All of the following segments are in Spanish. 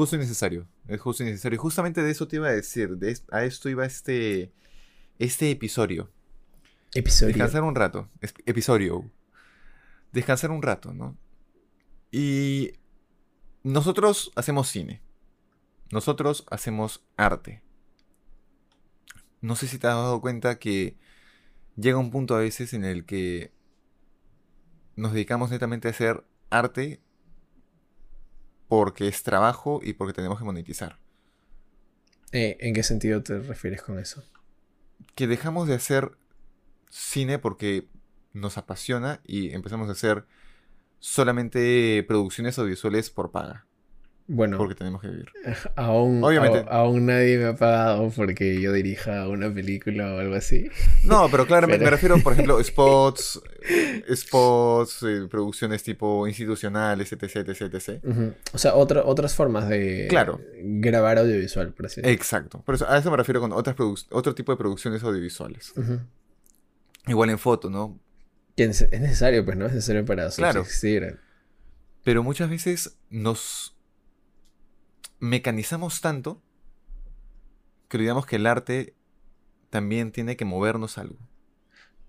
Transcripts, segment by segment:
justo y necesario. Es justo y necesario. Y justamente de eso te iba a decir. De, a esto iba este, este episodio. Episodio. Descansar un rato. Episodio. Descansar un rato, ¿no? Y nosotros hacemos cine. Nosotros hacemos arte. No sé si te has dado cuenta que llega un punto a veces en el que nos dedicamos netamente a hacer arte porque es trabajo y porque tenemos que monetizar. Eh, ¿En qué sentido te refieres con eso? Que dejamos de hacer cine porque nos apasiona y empezamos a hacer solamente producciones audiovisuales por paga. Bueno, porque tenemos que vivir. Aún, Obviamente. aún nadie me ha pagado porque yo dirija una película o algo así. No, pero claramente me refiero, por ejemplo, spots, spots, eh, producciones tipo institucionales, etc, etc, etc. O sea, otras formas de claro. grabar audiovisual, por así decirlo. Exacto. Por eso, a eso me refiero con otras otro tipo de producciones audiovisuales. Igual en foto, ¿no? es necesario, pues, ¿no? Es necesario para claro. Pero muchas veces nos mecanizamos tanto que olvidamos que el arte también tiene que movernos algo.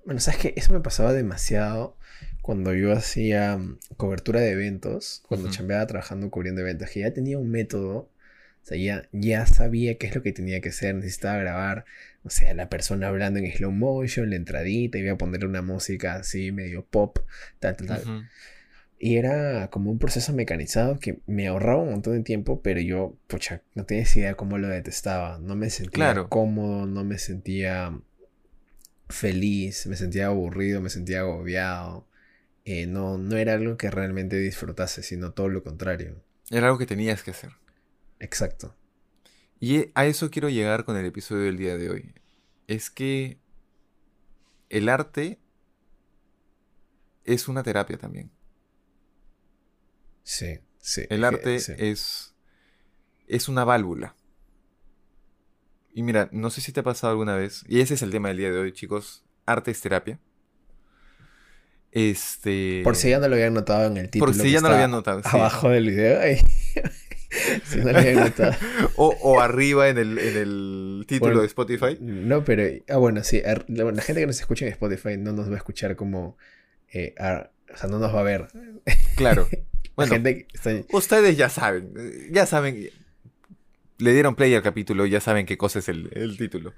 Bueno, sabes que eso me pasaba demasiado cuando yo hacía mm, cobertura de eventos, cuando chambeaba trabajando cubriendo eventos, que ya tenía un método, o sea, ya, ya sabía qué es lo que tenía que hacer, necesitaba grabar, o sea, la persona hablando en slow motion, la entradita, iba a ponerle una música así medio pop, tal, tal, tal. Y era como un proceso mecanizado que me ahorraba un montón de tiempo, pero yo, pucha, no tenía idea cómo lo detestaba. No me sentía cómodo, no me sentía feliz, me sentía aburrido, me sentía agobiado. Eh, no, no era algo que realmente disfrutase, sino todo lo contrario. Era algo que tenías que hacer. Exacto. Y a eso quiero llegar con el episodio del día de hoy. Es que el arte es una terapia también. Sí, sí. El arte es, es una válvula. Y mira, no sé si te ha pasado alguna vez, y ese es el tema del día de hoy, chicos. Arte es terapia. Este. Por si ya no lo habían notado en el título. Por si ya no lo habían notado. Abajo del video. si no lo habían notado. o, arriba en el, título de Spotify. No, pero. Ah, bueno, sí. La, gente que nos escucha en Spotify no nos va a escuchar como. Eh, o sea, no nos va a ver. Claro. Bueno, ustedes ya saben, ya saben, le dieron play al capítulo, ya saben qué cosa es el, título.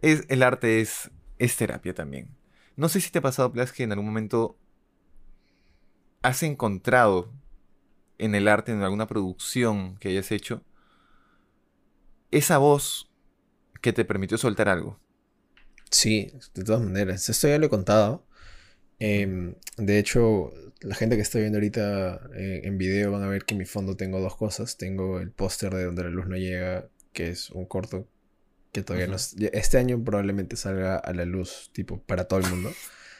Es, el arte es, es terapia también. No sé si te ha pasado, Plas, que en algún momento has encontrado en el arte, en alguna producción que hayas hecho, esa voz que te permitió soltar algo. Sí, de todas maneras. Esto ya lo he contado. Em, de hecho, la gente que está viendo ahorita eh, en video van a ver que en mi fondo tengo dos cosas. Tengo el póster de Donde la Luz No Llega, que es un corto que todavía no... Este año probablemente salga a la luz, tipo, para todo el mundo.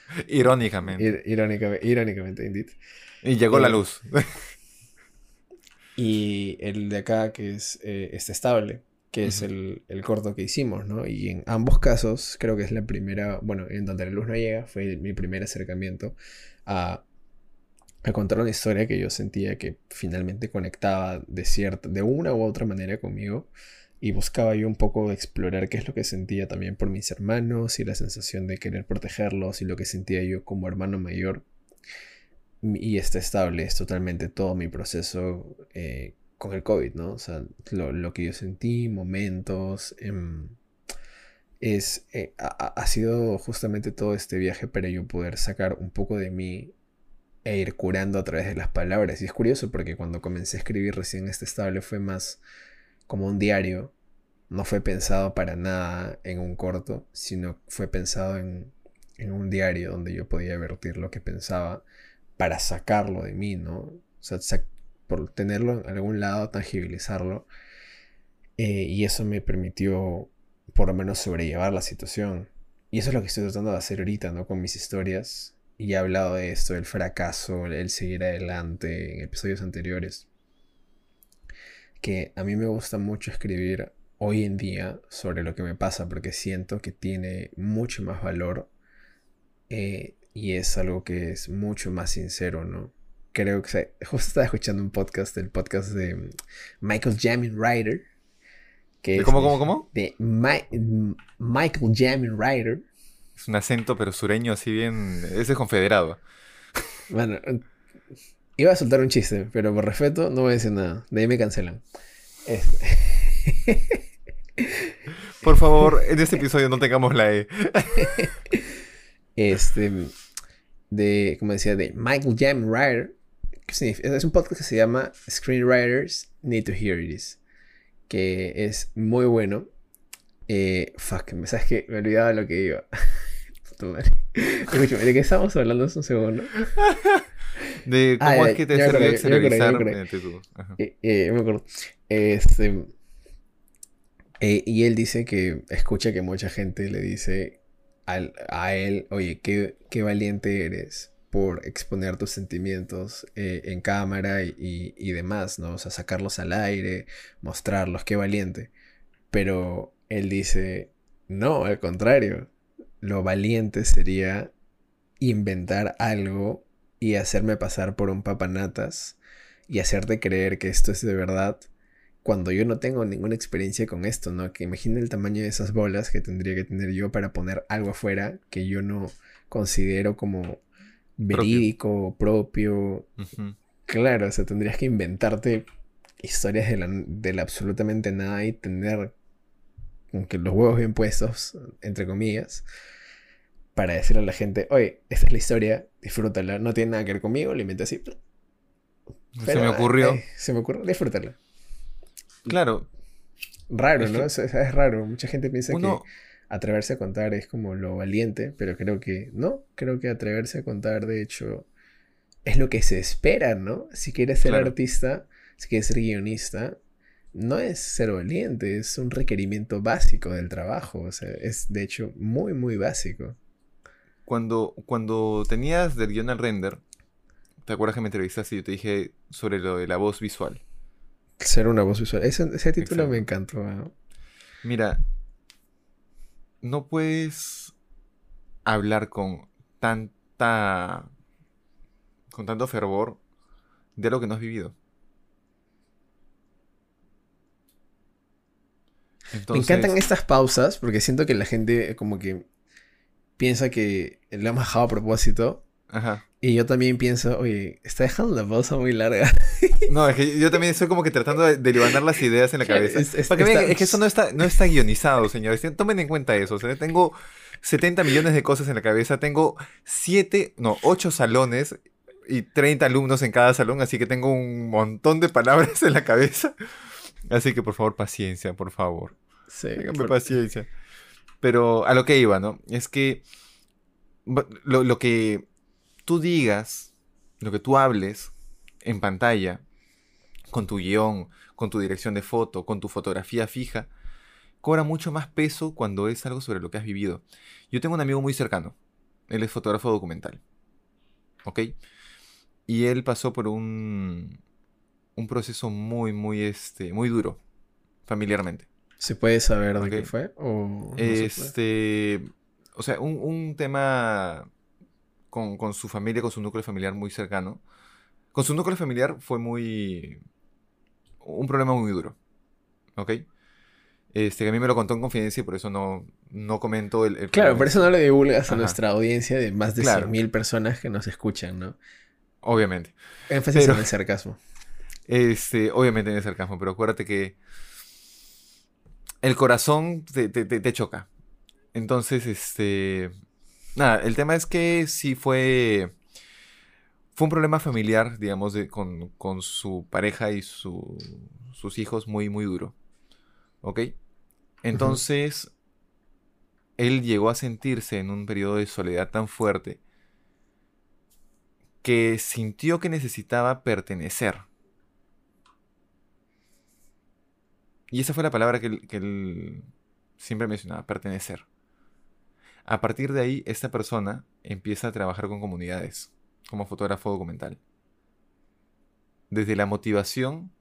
irónicamente. irónicamente, irónicamente, indeed. Y llegó la eh, luz. y el de acá, que es eh, este estable, que es el, corto que hicimos, ¿no? Y en ambos casos, creo que es la primera, bueno, en donde la luz no llega, fue mi primer acercamiento a, a contar una historia que yo sentía que finalmente conectaba de cierta, de una u otra manera conmigo. Y buscaba yo un poco explorar qué es lo que sentía también por mis hermanos y la sensación de querer protegerlos y lo que sentía yo como hermano mayor. Y está estable, es totalmente todo mi proceso eh, con el COVID, ¿no? O sea, lo, que yo sentí, momentos, em, es, eh, ha, sido justamente todo este viaje para yo poder sacar un poco de mí e ir curando a través de las palabras. Y es curioso porque cuando comencé a escribir recién este estable fue más como un diario, no fue pensado para nada en un corto, sino fue pensado en, en un diario donde yo podía vertir lo que pensaba para sacarlo de mí, ¿no? O sea, por tenerlo en algún lado, tangibilizarlo. Eh, y eso me permitió por lo menos sobrellevar la situación. Y eso es lo que estoy tratando de hacer ahorita, ¿no? Con mis historias. Y he hablado de esto, el fracaso, el seguir adelante en episodios anteriores. Que a mí me gusta mucho escribir hoy en día sobre lo que me pasa porque siento que tiene mucho más valor eh, y es algo que es mucho más sincero, ¿no? creo que justo estaba escuchando un podcast, el podcast de Michael Jamin Ryder. Que ¿Cómo, cómo, cómo? De Michael Jamin Ryder. Es un acento pero sureño así bien... Ese es confederado. Bueno, iba a soltar un chiste, pero por respeto no voy a decir nada. De ahí me cancelan. Este. Por favor, en este episodio no tengamos la E. Este, de, como decía, de Michael Jam Ryder. Es un podcast que se llama Screenwriters Need to Hear This. Que es muy bueno. Eh, fuck, ¿sabes qué? Me olvidaba lo que iba. Escúchame, ¿de qué estamos hablando hace un segundo? De cómo ah, es que te exteriorizar eh, eh, me acuerdo. Este, eh, y él dice que escucha que mucha gente le dice a él, oye, qué, qué valiente eres por exponer tus sentimientos eh, en cámara y, y, demás, ¿no? O sea, sacarlos al aire, mostrarlos, qué valiente. Pero él dice, no, al contrario, lo valiente sería inventar algo y hacerme pasar por un papanatas y hacerte creer que esto es de verdad cuando yo no tengo ninguna experiencia con esto, ¿no? Que imagine el tamaño de esas bolas que tendría que tener yo para poner algo afuera que yo no considero como verídico, propio. Claro, o sea, tendrías que inventarte historias de la, de absolutamente nada y tener aunque los huevos bien puestos, entre comillas, para decirle a la gente, oye, esta es la historia, disfrútala, no tiene nada que ver conmigo, lo inventé así. se me ocurrió. se me ocurrió, disfrútala. Claro. Raro, ¿no? Es, raro. Mucha gente piensa que atreverse a contar es como lo valiente, pero creo que no. Creo que atreverse a contar, de hecho, es lo que se espera, ¿no? Si quieres ser artista, si quieres ser guionista, no es ser valiente, es un requerimiento básico del trabajo. O sea, es de hecho muy, muy básico. Cuando, cuando tenías del guion al render, ¿te acuerdas que me entrevistaste y yo te dije sobre lo de la voz visual? Ser una voz visual. Ese, título me encantó. Mira, no puedes hablar con tanta. con tanto fervor de lo que no has vivido. Me encantan estas pausas porque siento que la gente como que piensa que lo han bajado a propósito. Ajá. Y yo también pienso, oye, está dejando la pausa muy larga. No, es que yo también estoy como que tratando de, levantar las ideas en la cabeza. Es, Para que vean, es que eso no está, no está guionizado, señores. Tomen en cuenta eso. O sea, tengo 70 millones de cosas en la cabeza. Tengo 7, no, 8 salones y 30 alumnos en cada salón. Así que tengo un montón de palabras en la cabeza. Así que por favor, paciencia, por favor. Sí. paciencia. Pero a lo que iba, ¿no? Es que lo, lo que tú digas, lo que tú hables en pantalla, con tu guion, con tu dirección de foto, con tu fotografía fija, cobra mucho más peso cuando es algo sobre lo que has vivido. Yo tengo un amigo muy cercano, él es fotógrafo documental, ¿ok? Y él pasó por un, un proceso muy, muy, este, muy duro, familiarmente. ¿Se puede saber de qué fue? ¿O este, o sea, un, un tema con, su familia, con su núcleo familiar muy cercano. Con su núcleo familiar fue muy... un problema muy duro. ¿Ok? Este, a mí me lo contó en confidencia y por eso no, no comento el... claro, por eso no lo divulgas a nuestra audiencia de más de claro. 100.000 personas que nos escuchan, ¿no? Obviamente. Énfasis en el sarcasmo. Este, obviamente en el sarcasmo, pero acuérdate que el corazón te, te, te choca. Entonces, este, Nada, el tema es que sí fue. Fue un problema familiar, digamos, de, con, su pareja y sus hijos muy, muy duro. ¿Ok? Entonces, él llegó a sentirse en un periodo de soledad tan fuerte que sintió que necesitaba pertenecer. Y esa fue la palabra que él siempre mencionaba, pertenecer. A partir de ahí, esta persona empieza a trabajar con comunidades como fotógrafo documental. Desde la motivación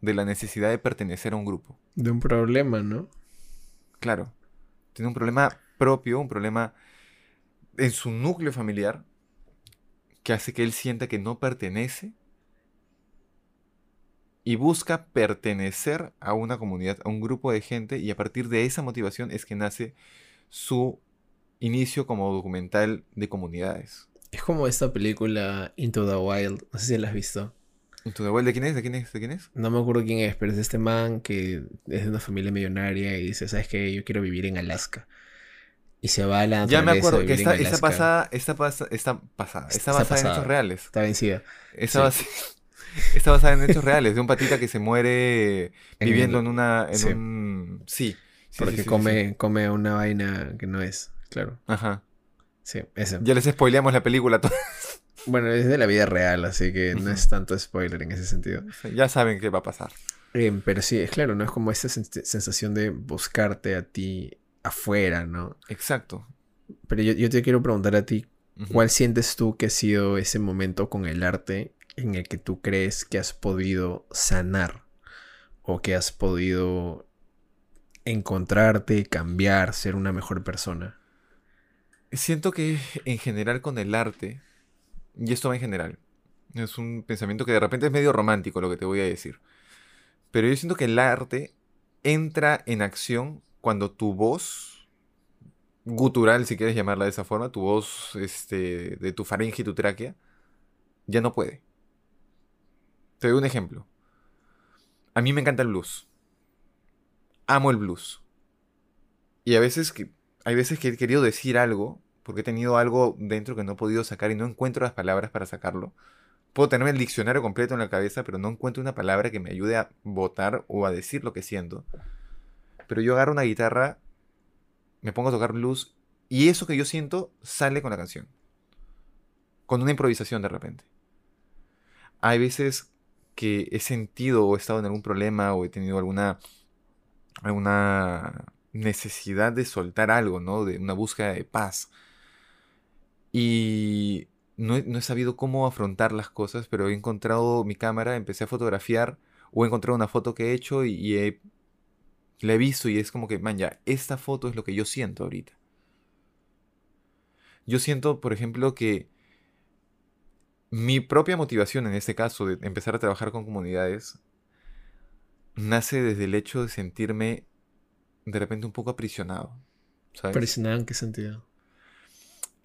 de la necesidad de pertenecer a un grupo. De un problema, ¿no? Claro. Tiene un problema propio, un problema en su núcleo familiar que hace que él sienta que no pertenece y busca pertenecer a una comunidad, a un grupo de gente y a partir de esa motivación es que nace su inicio como documental de comunidades. Es como esta película Into the Wild, no sé si la has visto. ¿Into the Wild de quién es? ¿De quién es? ¿De quién es? No me acuerdo quién es, pero es este man que es de una familia millonaria y dice, ¿sabes qué? Yo quiero vivir en Alaska. Y se va a la Ya me acuerdo que está, está pasada, está, pasada, está pasada, está, basada en hechos reales. Está vencida. Está, está basada en hechos reales, de un patita que se muere viviendo en una, en un... Sí. Porque come, come una vaina que no es, claro. Ajá. Sí, eso. Ya les spoileamos la película. bueno, es de la vida real, así que no es tanto spoiler en ese sentido. ya saben qué va a pasar. Eh, pero sí, es claro, ¿no? Es como esta sensación de buscarte a ti afuera, ¿no? Exacto. Pero yo, te quiero preguntar a ti, ¿cuál sientes tú que ha sido ese momento con el arte en el que tú crees que has podido sanar? O que has podido encontrarte, cambiar, ser una mejor persona? Siento que en general con el arte, y esto va en general, es un pensamiento que de repente es medio romántico lo que te voy a decir, pero yo siento que el arte entra en acción cuando tu voz gutural, si quieres llamarla de esa forma, tu voz este, de tu faringe y tu tráquea, ya no puede. Te doy un ejemplo. A mí me encanta el blues amo el blues. Y a veces que, hay veces que he querido decir algo, porque he tenido algo dentro que no he podido sacar y no encuentro las palabras para sacarlo. Puedo tener el diccionario completo en la cabeza, pero no encuentro una palabra que me ayude a votar o a decir lo que siento. Pero yo agarro una guitarra, me pongo a tocar blues y eso que yo siento sale con la canción. Con una improvisación de repente. Hay veces que he sentido o he estado en algún problema o he tenido alguna una necesidad de soltar algo, ¿no? De una búsqueda de paz. Y no he, sabido cómo afrontar las cosas, pero he encontrado mi cámara, empecé a fotografiar, o he encontrado una foto que he hecho y, he, la he visto y es como que, man, ya, esta foto es lo que yo siento ahorita. Yo siento, por ejemplo, que mi propia motivación en este caso de empezar a trabajar con comunidades nace desde el hecho de sentirme de repente un poco aprisionado. ¿sabes? ¿Aprisionado en qué sentido?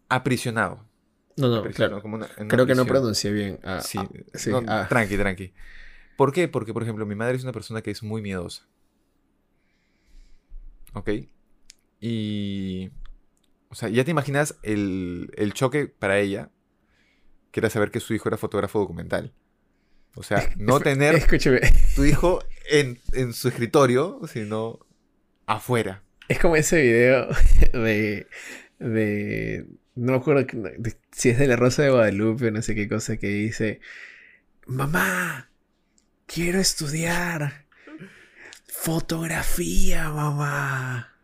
Aprisionado. No, no, claro. Creo que no pronuncié bien. Ah, sí, ah, sí ah. tranqui, tranqui. ¿Por qué? Porque, por ejemplo, mi madre es una persona que es muy miedosa. ¿Ok? Y... O sea, ya te imaginas el, el choque para ella, que era saber que su hijo era fotógrafo documental. O sea, no tener Escúchame. tu hijo en, su escritorio, sino afuera. Es como ese video de. de no me acuerdo si es de la Rosa de Guadalupe o no sé qué cosa que dice: Mamá, quiero estudiar fotografía, mamá.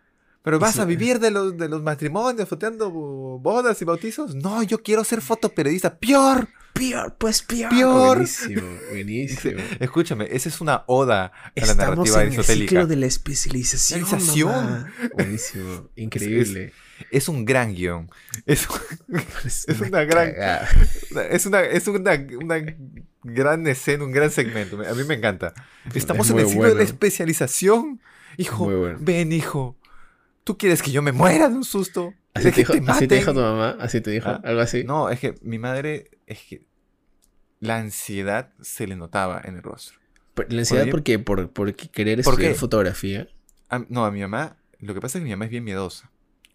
¿Pero vas a vivir de los, de los matrimonios, foteando bodas y bautizos? No, yo quiero ser fotoperiodista. ¡Peor! Peor, pues peor. Peor. Buenísimo, buenísimo. Escúchame, esa es una oda a la narrativa en aristotélica. El ciclo de la especialización. Buenísimo, increíble. Es, un gran guion. Es, es una, gran. Es, una, es una, gran escena, un gran segmento. A mí me encanta. Estamos en el ciclo de la especialización. Hijo, ven, hijo. ¿Tú quieres que yo me muera de un susto? ¿Así te, dijo, ¿Así te, dijo, tu mamá? ¿Así te dijo? Ah, ¿Algo así? No, es que mi madre, es que la ansiedad se le notaba en el rostro. ¿La ansiedad por, qué? ¿Por, querer estudiar fotografía? no, a mi mamá, lo que pasa es que mi mamá es bien miedosa.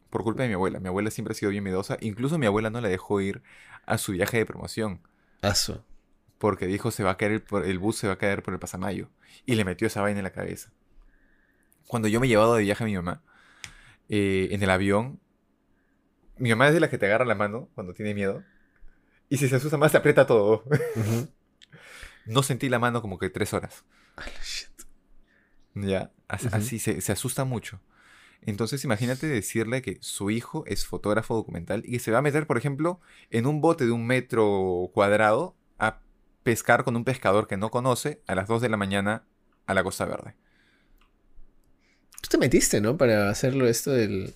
Por culpa de mi abuela. Mi abuela siempre ha sido bien miedosa. Incluso mi abuela no la dejó ir a su viaje de promoción. Aso. Porque dijo, se va a caer el, el bus se va a caer por el pasamayo. Y le metió esa vaina en la cabeza. Cuando yo me he llevado de viaje a mi mamá, eh, en el avión, mi mamá es de la que te agarra la mano cuando tiene miedo. Y si se asusta más, te aprieta todo. no sentí la mano como que tres horas. Ya, así, se, asusta mucho. Entonces imagínate decirle que su hijo es fotógrafo documental y que se va a meter, por ejemplo, en un bote de un metro cuadrado a pescar con un pescador que no conoce a las 2 de la mañana a la Costa Verde. Tú te metiste, ¿no? Para hacerlo esto del...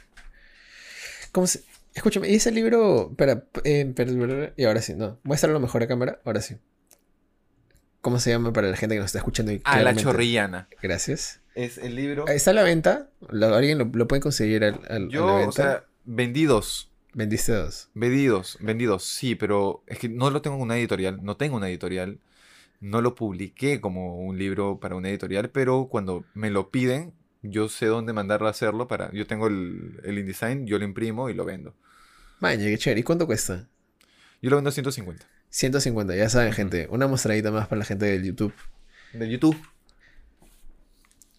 ¿Cómo se...? Escúchame, ¿y ese libro? Espera, eh, y ahora sí, no. Muéstralo mejor a cámara, ahora sí. ¿Cómo se llama para la gente que nos está escuchando? Y ah, La Chorrillana. Gracias. Es el libro. ¿Está a la venta? ¿Alguien lo, puede conseguir al, Yo, a la venta? o sea, vendidos. ¿Vendiste dos? Vendidos, vendidos, sí, pero es que no lo tengo en una editorial, no tengo una editorial, no lo publiqué como un libro para una editorial, pero cuando me lo piden, yo sé dónde mandarlo a hacerlo para... Yo tengo el, el InDesign, yo lo imprimo y lo vendo. Vaya, qué chévere. ¿Y cuánto cuesta? Yo lo vendo a 150. 150, ya saben, gente. Una mostradita más para la gente del YouTube. Del YouTube.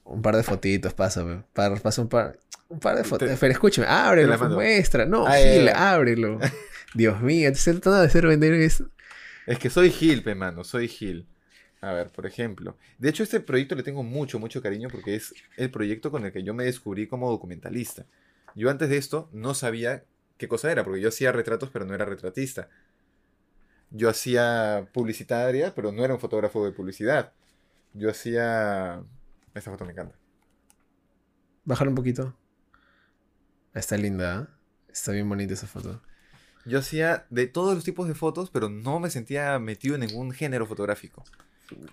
Un par de fotitos, pásame. pasa un par. Un par de fotos. Pero escúchame, ábrelo, muestra. No, Gil, ábrelo. Dios mío, te estoy tratando de hacer vender eso. Es que soy Gil, pe mano, soy Gil. A ver, por ejemplo. De hecho, este proyecto le tengo mucho, mucho cariño porque es el proyecto con el que yo me descubrí como documentalista. Yo antes de esto no sabía qué cosa era, porque yo hacía retratos, pero no era retratista. Yo hacía publicitaria, pero no era un fotógrafo de publicidad. Yo hacía... Esta foto me encanta. Bajar un poquito. Está linda, ¿eh? Está bien bonita esa foto. Yo hacía de todos los tipos de fotos, pero no me sentía metido en ningún género fotográfico.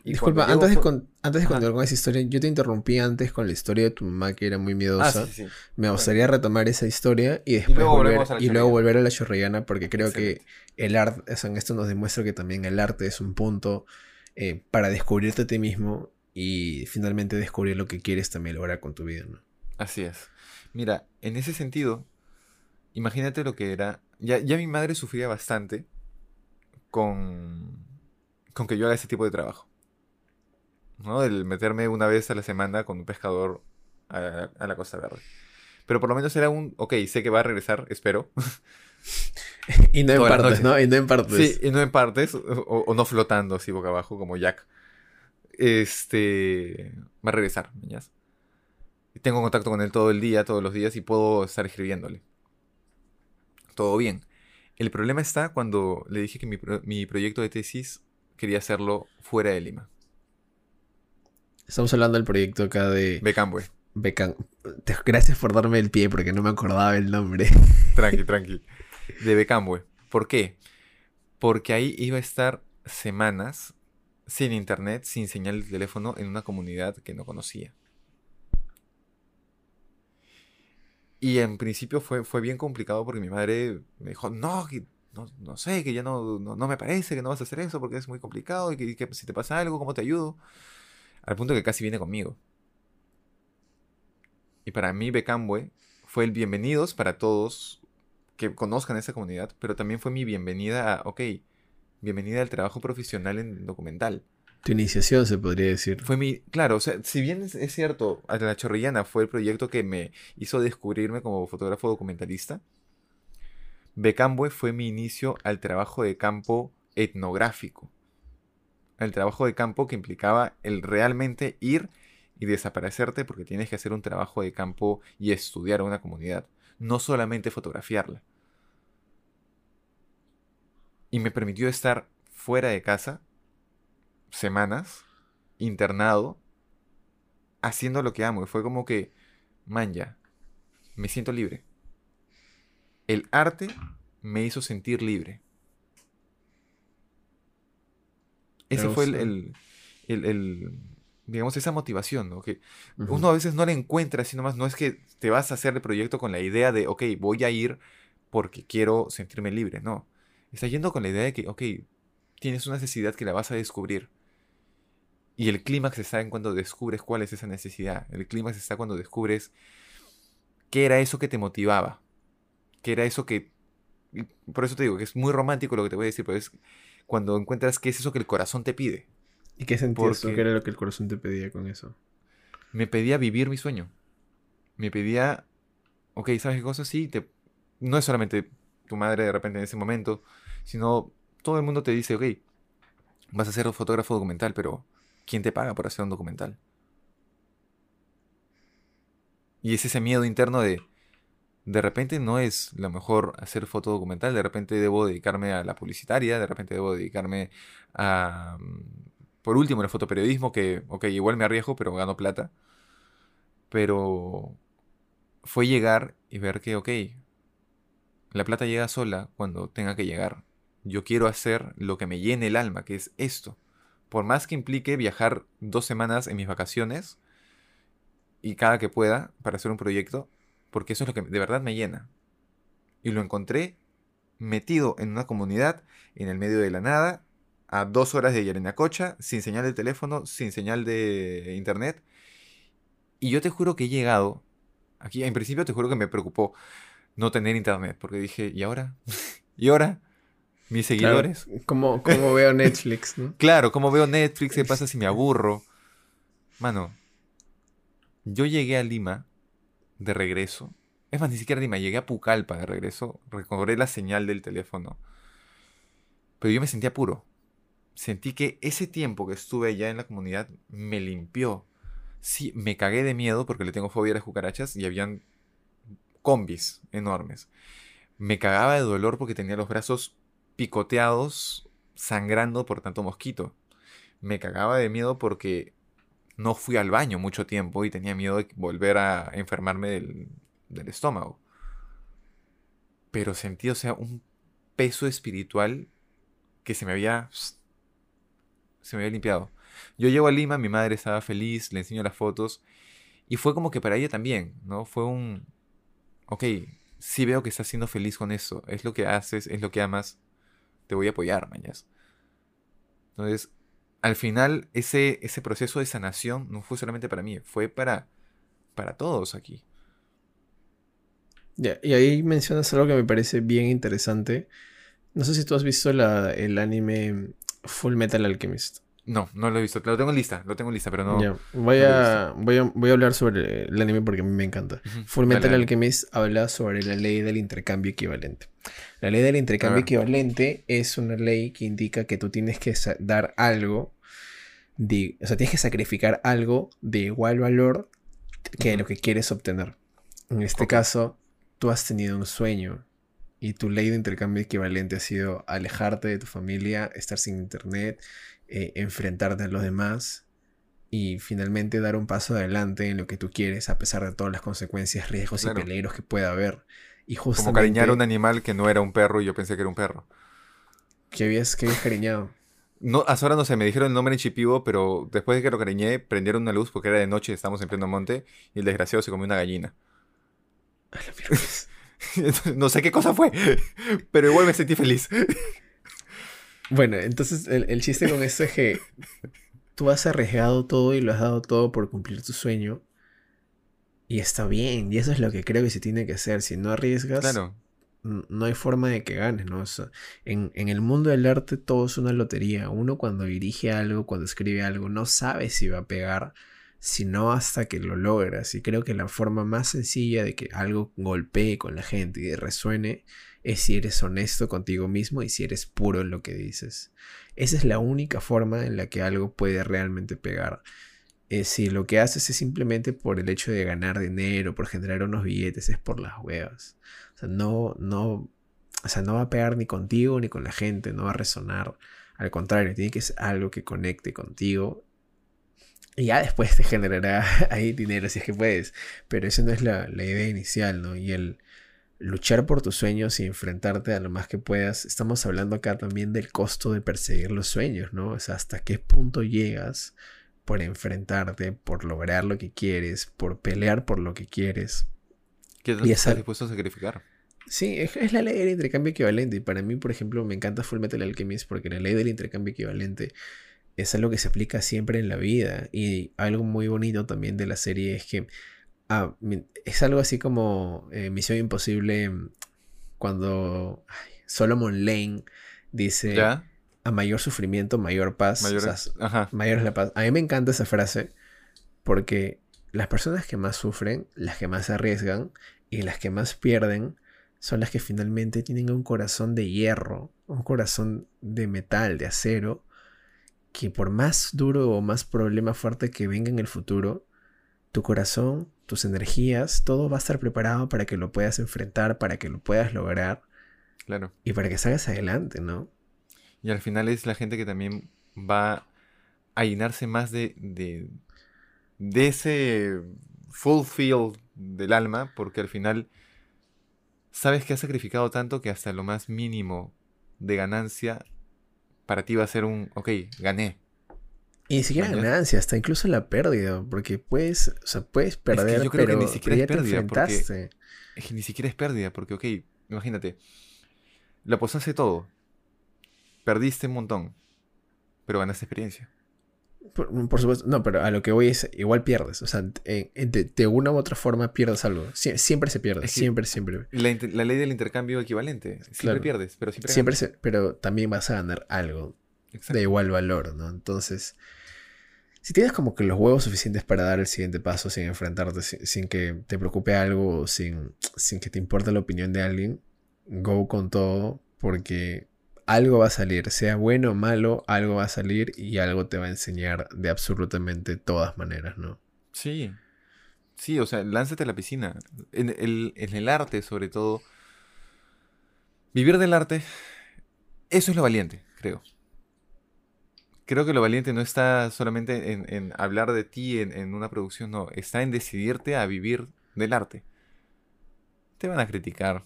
Disculpa, antes de, antes de continuar con esa historia, yo te interrumpí antes con la historia de tu mamá que era muy miedosa. Ah, Me gustaría retomar esa historia y después volver, y luego volver a la chorrillana porque creo que el arte, en esto nos demuestra que también el arte es un punto eh, para descubrirte a ti mismo y finalmente descubrir lo que quieres también lograr con tu vida, ¿no? Así es. Mira, en ese sentido, imagínate lo que era. Ya, ya mi madre sufría bastante con con que yo haga ese tipo de trabajo. ¿no? El meterme una vez a la semana con un pescador a, la Costa Verde. Pero por lo menos era un, ok, sé que va a regresar, espero. y no en partes, ¿no? Y no en partes. Sí, y no en partes, o, no flotando así boca abajo como Jack. Este, va a regresar, niñas. Y tengo contacto con él todo el día, todos los días, y puedo estar escribiéndole. Todo bien. El problema está cuando le dije que mi, mi proyecto de tesis quería hacerlo fuera de Lima. Estamos hablando del proyecto acá de... Becambue. Becan... Gracias por darme el pie porque no me acordaba el nombre. Tranqui, tranqui. De Becambue. ¿Por qué? Porque ahí iba a estar semanas sin internet, sin señal de teléfono en una comunidad que no conocía. Y en principio fue, fue bien complicado porque mi madre me dijo, no, no, no sé, que ya no, no, me parece que no vas a hacer eso porque es muy complicado y que, si te pasa algo, ¿cómo te ayudo? Al punto que casi viene conmigo. Y para mí Becambue fue el bienvenidos para todos que conozcan esa comunidad, pero también fue mi bienvenida a, ok, bienvenida al trabajo profesional en documental. Tu iniciación, se podría decir. Fue mi, claro, o sea, si bien es, es cierto, La Chorrillana fue el proyecto que me hizo descubrirme como fotógrafo documentalista, Becambue fue mi inicio al trabajo de campo etnográfico. El trabajo de campo que implicaba el realmente ir y desaparecerte porque tienes que hacer un trabajo de campo y estudiar a una comunidad, no solamente fotografiarla. Y me permitió estar fuera de casa semanas, internado, haciendo lo que amo. Y fue como que, man, ya, me siento libre el arte me hizo sentir libre. Ese fue el, digamos, esa motivación, ¿no? Que uno a veces no la encuentra, sino más no es que te vas a hacer el proyecto con la idea de, ok, voy a ir porque quiero sentirme libre, no. Estás yendo con la idea de que, ok, tienes una necesidad que la vas a descubrir. Y el clímax está en cuando descubres cuál es esa necesidad. El clímax está cuando descubres qué era eso que te motivaba que era eso que... Por eso te digo que es muy romántico lo que te voy a decir, pero es cuando encuentras qué es eso que el corazón te pide. ¿Y qué sentías ¿Qué era lo que el corazón te pedía con eso? Me pedía vivir mi sueño. Me pedía, ok, ¿sabes qué cosa? Sí, te... no es solamente tu madre de repente en ese momento, sino todo el mundo te dice, ok, vas a ser un fotógrafo documental, pero ¿quién te paga por hacer un documental? Y es ese miedo interno de, de repente no es lo mejor hacer foto documental, de repente debo dedicarme a la publicitaria, de repente debo dedicarme a, mm, por último, el fotoperiodismo, que, ok, igual me arriesgo, pero gano plata. Pero fue llegar y ver que, ok, la plata llega sola cuando tenga que llegar. Yo quiero hacer lo que me llene el alma, que es esto. por más que implique viajar dos semanas en mis vacaciones y cada que pueda para hacer un proyecto, porque eso es lo que de verdad me llena. Y lo encontré metido en una comunidad en el medio de la nada, a dos horas de Yarinacocha, sin señal de teléfono, sin señal de internet. Y yo te juro que he llegado, aquí en principio te juro que me preocupó no tener internet, porque dije, ¿y ahora? ¿Y ahora? ¿Mis seguidores? ¿cómo, veo Netflix? claro, ¿cómo veo Netflix? ¿Qué pasa si me aburro? Mano, yo llegué a Lima de regreso. Es más, ni siquiera Lima, llegué a Pucallpa de regreso. Recobré la señal del teléfono. Pero yo me sentía puro. Sentí que ese tiempo que estuve allá en la comunidad me limpió. Sí, me cagué de miedo porque le tengo fobia a las cucarachas y habían combis enormes. Me cagaba de dolor porque tenía los brazos picoteados, sangrando por tanto mosquito. Me cagaba de miedo porque no fui al baño mucho tiempo y tenía miedo de volver a enfermarme del, del estómago. Pero sentí, o sea, un peso espiritual que se me había. se me había limpiado. Yo llego a Lima, mi madre estaba feliz, le enseño las fotos. Y fue como que para ella también, ¿no? Fue un. Ok, sí veo que estás siendo feliz con eso. Es lo que haces, es lo que amas. Te voy a apoyar, mañas. Entonces, al final, ese, ese proceso de sanación no fue solamente para mí, fue para, para todos aquí. Y ahí mencionas algo que me parece bien interesante. No sé si tú has visto el anime Full Metal Alchemist. No, no lo he visto. Lo tengo en lista, lo tengo en lista, pero no. Voy, a, voy, a, voy, a, hablar sobre el anime porque a mí me encanta. Full Metal Alchemist habla sobre la ley del intercambio equivalente. La ley del intercambio equivalente es una ley que indica que tú tienes que dar algo, de, o sea, tienes que sacrificar algo de igual valor que lo que quieres obtener. En este caso, tú has tenido un sueño y tu ley de intercambio equivalente ha sido alejarte de tu familia, estar sin internet, eh, enfrentarte a los demás y finalmente dar un paso adelante en lo que tú quieres a pesar de todas las consecuencias, riesgos y peligros que pueda haber. Y justamente, Como cariñar a un animal que no era un perro y yo pensé que era un perro. ¿Qué habías, qué cariñado? No, hasta ahora no sé, me dijeron el nombre en Chipivo, pero después de que lo cariñé, prendieron una luz porque era de noche, estábamos en pleno monte, y el desgraciado se comió una gallina. no sé qué cosa fue, pero igual me sentí feliz. Bueno, entonces el, chiste con esto es que tú has arriesgado todo y lo has dado todo por cumplir tu sueño. Y está bien, y eso es lo que creo que se tiene que hacer. Si no arriesgas, no hay forma de que ganes, ¿no? en, en, el mundo del arte todo es una lotería. Uno cuando dirige algo, cuando escribe algo, no sabe si va a pegar sino hasta que lo logras. Y creo que la forma más sencilla de que algo golpee con la gente y resuene es si eres honesto contigo mismo y si eres puro en lo que dices. Esa es la única forma en la que algo puede realmente pegar. Eh, si lo que haces es simplemente por el hecho de ganar dinero, por generar unos billetes, es por las huevas. O sea, no, no, o sea, no va a pegar ni contigo ni con la gente, no va a resonar. Al contrario, tiene que ser algo que conecte contigo y ya después te generará ahí dinero si es que puedes. Pero esa no es la, idea inicial, ¿no? Y el luchar por tus sueños y enfrentarte a lo más que puedas. Estamos hablando acá también del costo de perseguir los sueños, ¿no? O sea, hasta qué punto llegas por enfrentarte, por lograr lo que quieres, por pelear por lo que quieres. ¿Qué estás dispuesto a sacrificar? Sí, es, la ley del intercambio equivalente. Y para mí, por ejemplo, me encanta Full Metal Alchemist porque la ley del intercambio equivalente es algo que se aplica siempre en la vida. Y algo muy bonito también de la serie es que ah, es algo así como eh, Misión Imposible mm, cuando Solomon Lane dice a mayor sufrimiento, mayor paz. Mayor, es la paz. A mí me encanta esa frase porque las personas que más sufren, las que más arriesgan y las que más pierden son las que finalmente tienen un corazón de hierro, un corazón de metal, de acero, que por más duro o más problema fuerte que venga en el futuro, tu corazón, tus energías, todo va a estar preparado para que lo puedas enfrentar, para que lo puedas lograr. Claro. Y para que salgas adelante, ¿no? Y al final es la gente que también va a llenarse más de, de, de ese fulfill del alma, porque al final sabes que has sacrificado tanto que hasta lo más mínimo de ganancia para ti va a ser un, ok, gané. Y ni siquiera ganancia, hasta incluso la pérdida, porque puedes, o sea, puedes perder, yo creo pero, que ni siquiera es pérdida, porque, es que ni siquiera es pérdida, porque, ok, imagínate, la hace todo, perdiste un montón, pero ganaste experiencia. Por, supuesto, no, pero a lo que voy es, igual pierdes. O sea, de, una u otra forma pierdes algo. siempre se pierde, siempre, siempre. La, ley del intercambio equivalente. Siempre pierdes, pero siempre, siempre se, Pero también vas a ganar algo de igual valor, ¿no? Entonces, si tienes como que los huevos suficientes para dar el siguiente paso sin enfrentarte, sin, que te preocupe algo, sin, sin que te importe la opinión de alguien, go con todo, porque algo va a salir, sea bueno o malo, algo va a salir y algo te va a enseñar de absolutamente todas maneras, ¿no? Sí. Sí, o sea, lánzate a la piscina. En el, en el arte, sobre todo. Vivir del arte, eso es lo valiente, creo. Creo que lo valiente no está solamente en, hablar de ti en, en, una producción, no, está en decidirte a vivir del arte. Te van a criticar,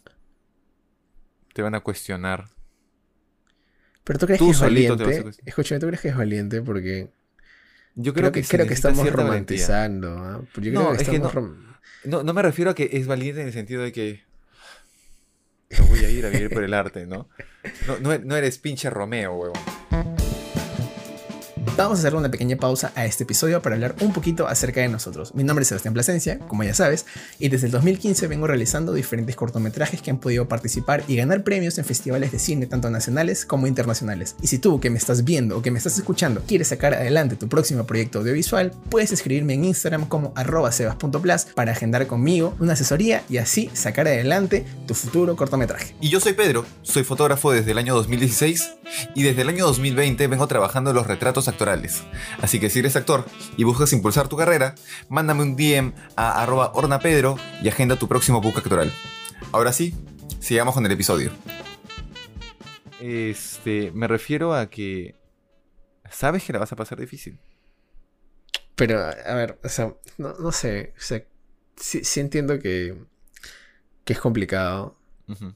te van a cuestionar, pero tú crees que es valiente. Escúchame, tú crees que es valiente porque. Yo creo, que, creo que estamos romantizando. ¿ah? Yo creo que estamos no, no, me refiero a que es valiente en el sentido de que. No voy a ir a vivir por el arte, ¿no? No, no, no eres pinche Romeo, huevón. Vamos a hacer una pequeña pausa a este episodio para hablar un poquito acerca de nosotros. Mi nombre es Sebastián Plasencia, como ya sabes, y desde el 2015 vengo realizando diferentes cortometrajes que han podido participar y ganar premios en festivales de cine tanto nacionales como internacionales. Y si tú que me estás viendo o que me estás escuchando quieres sacar adelante tu próximo proyecto audiovisual, puedes escribirme en Instagram como arroba sebas.plus para agendar conmigo una asesoría y así sacar adelante tu futuro cortometraje. Y yo soy Pedro, soy fotógrafo desde el año 2016 y desde el año 2020 vengo trabajando en los retratos actuales Así que si eres actor y buscas impulsar tu carrera, mándame un DM a arroba ornapedro y agenda tu próximo book actoral. Ahora sí, sigamos con el episodio. Este, me refiero a que sabes que la vas a pasar difícil. Pero, a ver, o sea, no, sé, o sea, sí, entiendo que, que es complicado,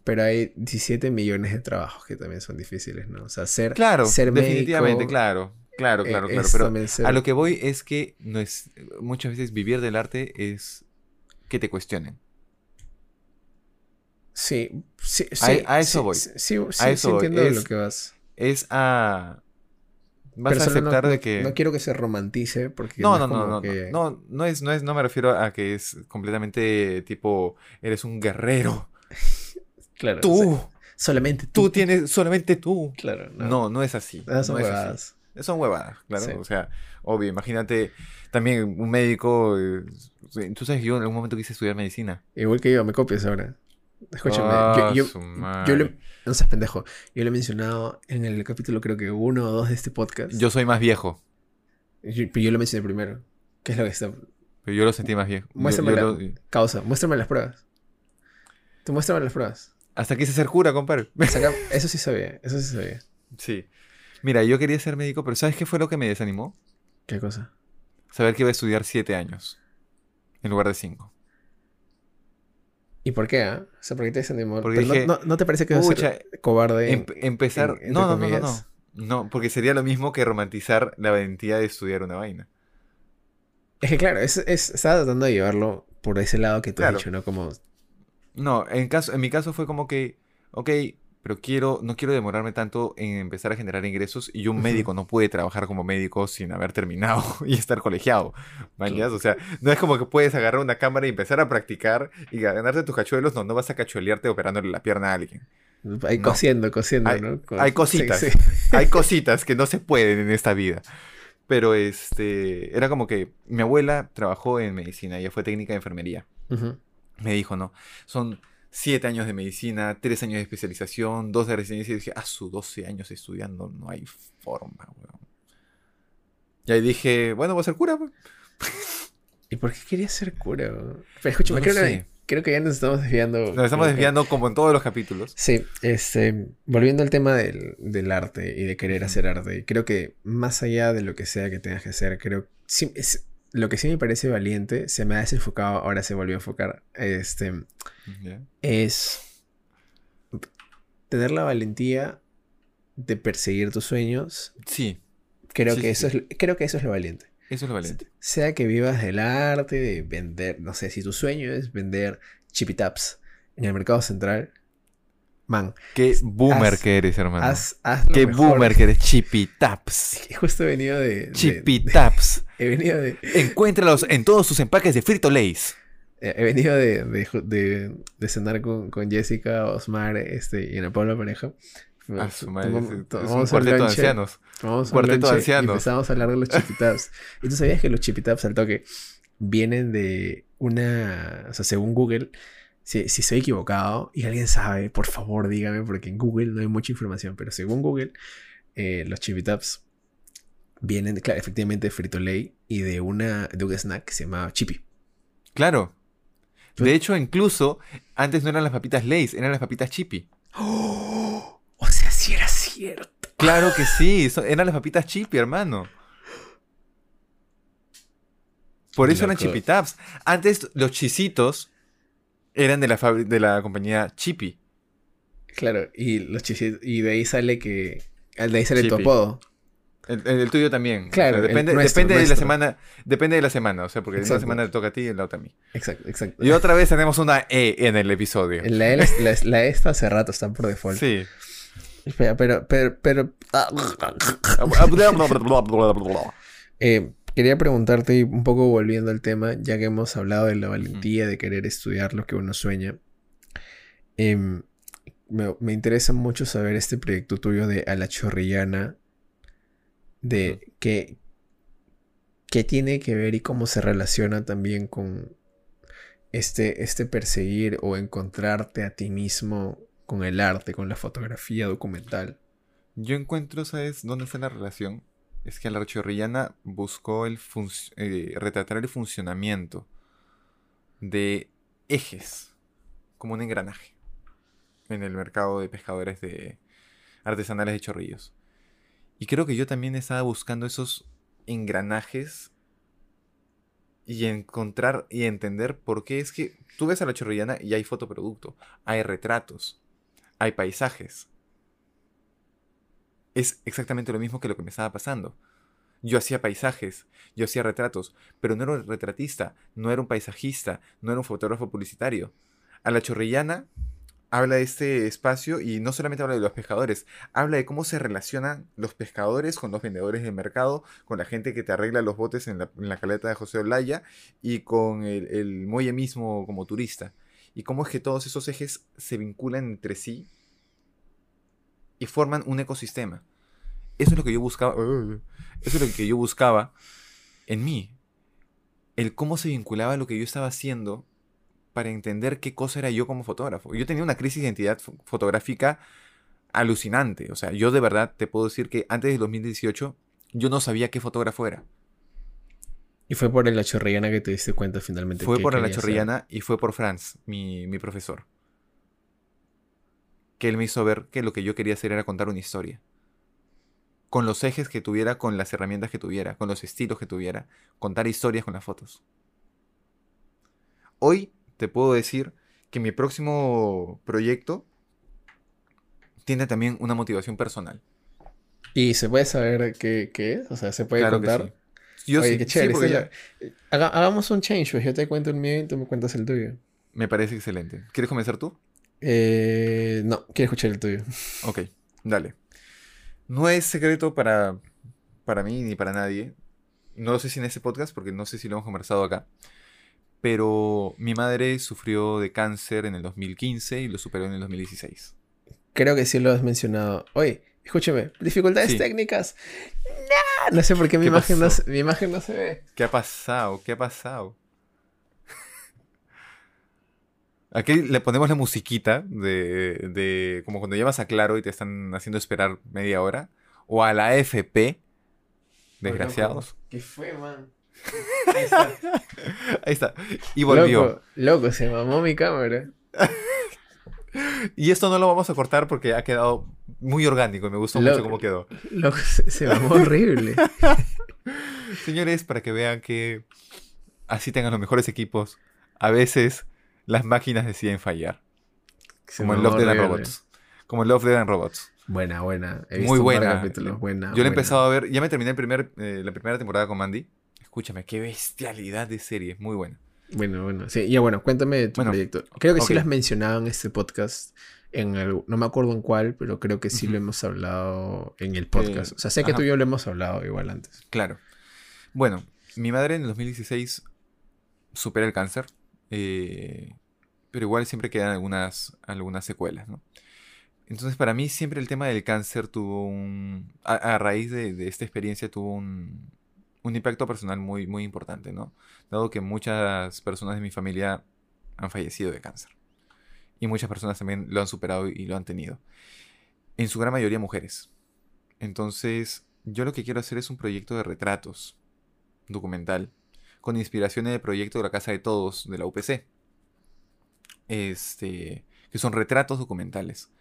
pero hay 17 millones de trabajos que también son difíciles, ¿no? O sea, ser, claro, ser definitivamente, claro. Claro, claro, claro. Pero a lo que voy es que no es, muchas veces vivir del arte es que te cuestionen. Sí, sí, sí a, eso voy. Sí, sí, a eso entiendo de lo que vas. Es a. Vas a aceptar de que. No quiero que se romantice porque. No, no, no, no, no, no, es, no es, no me refiero a que es completamente tipo, eres un guerrero. claro. Tú. solamente tú. Tú tienes, solamente tú. Claro. No, no, es así. no es así. Son huevadas, claro. O sea, obvio, imagínate también un médico. Eh, tú sabes que yo en algún momento quise estudiar medicina. Igual que yo, me copias ahora. Escúchame, yo, yo, yo le, no seas pendejo. Yo lo he mencionado en el capítulo, creo que uno o dos de este podcast. Yo soy más viejo. pero yo lo mencioné primero. ¿Qué es lo que está? Pero yo lo sentí más viejo. Muéstrame la causa, muéstrame las pruebas. Tú muéstrame las pruebas. Hasta quise ser cura, compadre. Eso sí sabía, eso sí sabía. Sí. Mira, yo quería ser médico, pero ¿sabes qué fue lo que me desanimó? ¿Qué cosa? Saber que iba a estudiar siete años en lugar de cinco. ¿Y por qué? Ah? O sea, ¿por qué te desanimó? Porque no, te parece que es ser cobarde? Em, empezar. no, no, no, no, no. No, porque sería lo mismo que romantizar la valentía de estudiar una vaina. Es que claro, es, estaba tratando de llevarlo por ese lado que tú has dicho, ¿no? Como. No, en, caso, en mi caso fue como que, ok, pero quiero, no quiero demorarme tanto en empezar a generar ingresos y un médico no puede trabajar como médico sin haber terminado y estar colegiado. O sea, no es como que puedes agarrar una cámara y empezar a practicar y ganarte tus cachuelos, no, no vas a cachuelearte operándole la pierna a alguien. Hay cosiendo, cosiendo, ¿no? Hay cositas, hay cositas que no se pueden en esta vida. Pero este, era como que mi abuela trabajó en medicina, ella fue técnica de enfermería. Me dijo, no, son siete años de medicina, tres años de especialización, dos de residencia. Y dije, ah, su 12 años estudiando, no hay forma, weón. Y ahí dije, bueno, voy a ser cura, weón. ¿Y por qué querías ser cura? Pero escúchame, creo, que, creo, que, ya nos estamos desviando. Nos estamos desviando como en todos los capítulos. Sí, este, volviendo al tema del, del arte y de querer hacer arte. Creo que más allá de lo que sea que tengas que hacer, creo sí, es, lo que sí me parece valiente, se me ha desenfocado, ahora se volvió a enfocar, este, es tener la valentía de perseguir tus sueños. Sí. Creo, que eso Es, creo que eso es lo valiente. Eso es lo valiente. Sea que vivas del arte, de vender, no sé, si tu sueño es vender chipitaps en el mercado central, man. Qué boomer que eres, hermano. Qué boomer que eres, chipitaps. Justo he venido de... Chipitaps. he venido de... Encuéntralos en todos sus empaques de Frito Lays. He venido de, de, de, cenar con, con, Jessica, Osmar este, y Ana Paula Pareja. Ah, su madre, es, un cuarteto de ancianos. Vamos cuarteto de ancianos. Y empezamos a hablar de los chipitaps. y tú sabías que los chipitaps al toque vienen de una. O sea, según Google, si, si estoy equivocado y alguien sabe, por favor dígame, porque en Google no hay mucha información, pero según Google, eh, los chipitaps vienen, claro, efectivamente de Frito Lay y de, una, de un snack que se llamaba Chippy. Claro. De hecho, incluso antes no eran las papitas Lays, eran las papitas Chippy. ¡Oh! O sea, sí era cierto. Claro que sí, eran las papitas Chippy, hermano. Por eso eran Chippy Taps. Antes los chisitos eran de la, de la compañía Chippy. Claro, y los y de ahí sale que. De ahí sale tu apodo. El, tuyo también. Claro. depende, depende de la semana. Depende de la semana. O sea, porque una semana le toca a ti y la otra a mí. Exacto, exacto. Y otra vez tenemos una E en el episodio. La E, la, la e está hace rato, está por default. Sí. Espera, pero, pero, pero. eh, quería preguntarte, un poco volviendo al tema, ya que hemos hablado de la valentía de querer estudiar lo que uno sueña. Em, me, me, interesa mucho saber este proyecto tuyo de A la Chorrillana de qué, qué tiene que ver y cómo se relaciona también con este, este perseguir o encontrarte a ti mismo con el arte, con la fotografía documental. Yo encuentro, ¿sabes dónde está la relación? Es que la Chorrillana buscó el eh, retratar el funcionamiento de ejes como un engranaje en el mercado de pescadores de artesanales de chorrillos. Y creo que yo también estaba buscando esos engranajes y encontrar y entender por qué es que tú ves a la chorrillana y hay fotoproducto, hay retratos, hay paisajes. Es exactamente lo mismo que lo que me estaba pasando. Yo hacía paisajes, yo hacía retratos, pero no era un retratista, no era un paisajista, no era un fotógrafo publicitario. A la chorrillana habla de este espacio y no solamente habla de los pescadores, habla de cómo se relacionan los pescadores con los vendedores del mercado, con la gente que te arregla los botes en la, caleta de José Olaya y con el, muelle mismo como turista. Y cómo es que todos esos ejes se vinculan entre sí y forman un ecosistema. Eso es lo que yo buscaba. Eso es lo que yo buscaba en mí. El cómo se vinculaba lo que yo estaba haciendo para entender qué cosa era yo como fotógrafo. Yo tenía una crisis de identidad fotográfica alucinante. O sea, yo de verdad te puedo decir que antes del 2018 yo no sabía qué fotógrafo era. Y fue por la chorrillana que te diste cuenta finalmente. Fue por la chorrillana y fue por Franz, mi, mi profesor. Que él me hizo ver que lo que yo quería hacer era contar una historia. Con los ejes que tuviera, con las herramientas que tuviera, con los estilos que tuviera. Contar historias con las fotos. Hoy te puedo decir que mi próximo proyecto tiene también una motivación personal. ¿Y se puede saber qué, es? O sea, ¿se puede contar? Yo Oye, qué chévere. hagamos un change, pues yo te cuento el mío y tú me cuentas el tuyo. Me parece excelente. ¿Quieres comenzar tú? Eh, no, quiero escuchar el tuyo. Ok, dale. No es secreto para, para mí ni para nadie. No lo sé si en este podcast, porque no sé si lo hemos conversado acá pero mi madre sufrió de cáncer en el 2015 y lo superó en el 2016. Creo que sí lo has mencionado. Oye, escúcheme, dificultades técnicas. no sé por qué mi imagen no, mi imagen no se ve. ¿Qué ha pasado? ¿Qué ha pasado? Aquí le ponemos la musiquita de, de como cuando llevas a Claro y te están haciendo esperar media hora. O a la FP. Desgraciados. ¿Qué fue, man? Ahí está. Y volvió. Loco, se mamó mi cámara. y esto no lo vamos a cortar porque ha quedado muy orgánico y me gustó mucho cómo quedó. Loco, se, mamó horrible. Señores, para que vean que así tengan los mejores equipos, a veces las máquinas deciden fallar. como en Love, Dead and Robots. Como en Love, Dead and Robots. Buena, buena. Muy buena. buena. Yo la he empezado a ver, ya me terminé el primer, eh, la primera temporada con Mandy. Escúchame, qué bestialidad de serie, muy buena. Bueno, bueno. Sí, ya bueno, cuéntame de tu proyecto. Creo que sí lo has mencionado en este podcast. En el, no me acuerdo en cuál, pero creo que sí lo hemos hablado en el podcast. o sea, sé que tú y yo lo hemos hablado igual antes. Claro. Bueno, mi madre en el 2016 supera el cáncer. Eh, pero igual siempre quedan algunas, algunas secuelas, ¿no? Entonces, para mí siempre el tema del cáncer tuvo un... A, raíz de, esta experiencia tuvo un, un, impacto personal muy, muy importante, ¿no? Dado que muchas personas de mi familia han fallecido de cáncer. Y muchas personas también lo han superado y lo han tenido. En su gran mayoría mujeres. Entonces, yo lo que quiero hacer es un proyecto de retratos documental con inspiración en el proyecto de la Casa de Todos de la UPC. Este, que son retratos documentales